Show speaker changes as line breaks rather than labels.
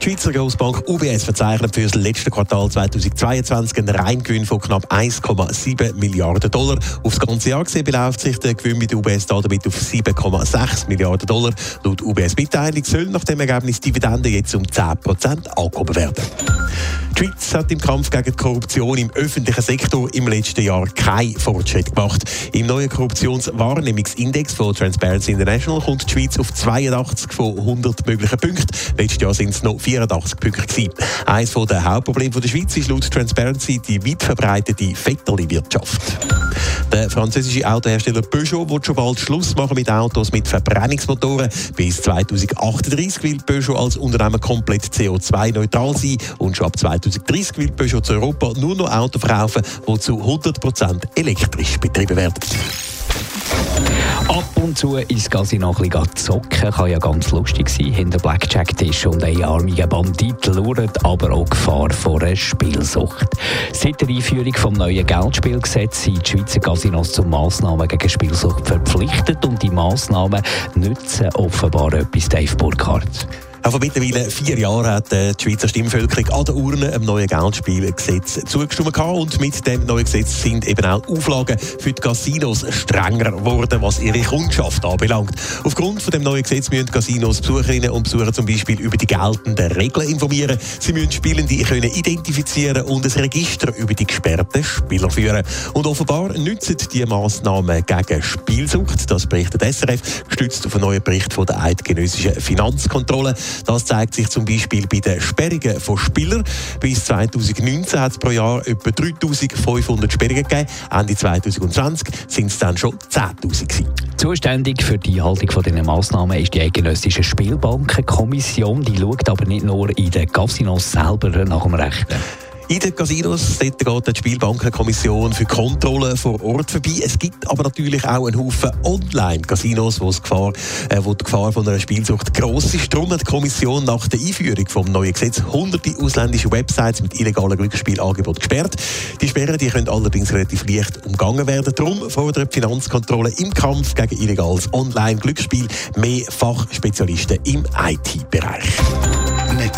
Die Schweizer Grossbank UBS verzeichnet für das letzte Quartal 2022 einen Reingewinn von knapp 1,7 Milliarden Dollar. Auf das ganze Jahr gesehen beläuft sich der Gewinn mit UBS damit auf 7,6 Milliarden Dollar. Laut UBS-Mitteilung soll nach dem Ergebnis Dividende jetzt um 10% angehoben werden. Schweiz hat im Kampf gegen die Korruption im öffentlichen Sektor im letzten Jahr keinen Fortschritt gemacht. Im neuen Korruptionswahrnehmungsindex von Transparency International kommt die Schweiz auf 82 von 100 möglichen Punkten. Letztes Jahr sind es noch 84 Punkte gewesen. Eines der Hauptprobleme der Schweiz ist laut Transparency die weit verbreitete Vetterli-Wirtschaft. Der französische Autohersteller Peugeot wird schon bald Schluss machen mit Autos mit Verbrennungsmotoren. Bis 2038 will Peugeot als Unternehmen komplett CO2-neutral sein und schon ab 2030 will Peugeot zu Europa nur noch Autos verkaufen, die zu 100% elektrisch betrieben werden.
Ab und zu ins Casino ein bisschen zocken kann ja ganz lustig sein. Hinter Blackjack-Tisch und einarmigen Bandit lauert aber auch Gefahr vor einer Spielsucht. Seit der Einführung des neuen Geldspielgesetzes sind die Schweizer Casinos zu Massnahmen gegen Spielsucht verpflichtet und die Massnahmen nützen offenbar etwas, Dave Burkhardt.
Auch vor mittlerweile vier Jahren hat die Schweizer Stimmbevölkerung an der Urne einem neuen Geldspielgesetz zugestimmt und mit dem neuen Gesetz sind eben auch Auflagen für die Casinos strenger geworden, was ihre Kundschaft anbelangt. Aufgrund von dem neuen Gesetz müssen Casinos Besucherinnen und Besucher zum Beispiel über die geltenden Regeln informieren. Sie müssen Spielende können identifizieren und ein Register über die gesperrten Spieler führen. Und offenbar nützen die Massnahmen gegen Spielsucht. Das berichtet SRF, gestützt auf einen neuen Bericht von der Eidgenössischen Finanzkontrolle. Das zeigt sich zum Beispiel bei den Sperrungen von Spielern. Bis 2019 hat es pro Jahr etwa 3500 Sperrungen gegeben. Ende 2020 sind es dann schon 10.000 gewesen.
Zuständig für die Einhaltung dieser Massnahmen ist die Eidgenössische Spielbankenkommission. Die schaut aber nicht nur in den Casinos selber nach dem Rechten.
In den Casinos dort geht die Spielbankenkommission für Kontrollen vor Ort vorbei. Es gibt aber natürlich auch einen Haufen Online-Casinos, wo, äh, wo die Gefahr von einer Spielsucht gross ist. Darum hat die Kommission nach der Einführung des neuen Gesetzes hunderte ausländische Websites mit illegalen Glücksspielangeboten gesperrt. Die Sperren die können allerdings relativ leicht umgangen werden. Darum fordert die Finanzkontrolle im Kampf gegen illegales Online-Glücksspiel mehr Fachspezialisten im IT-Bereich.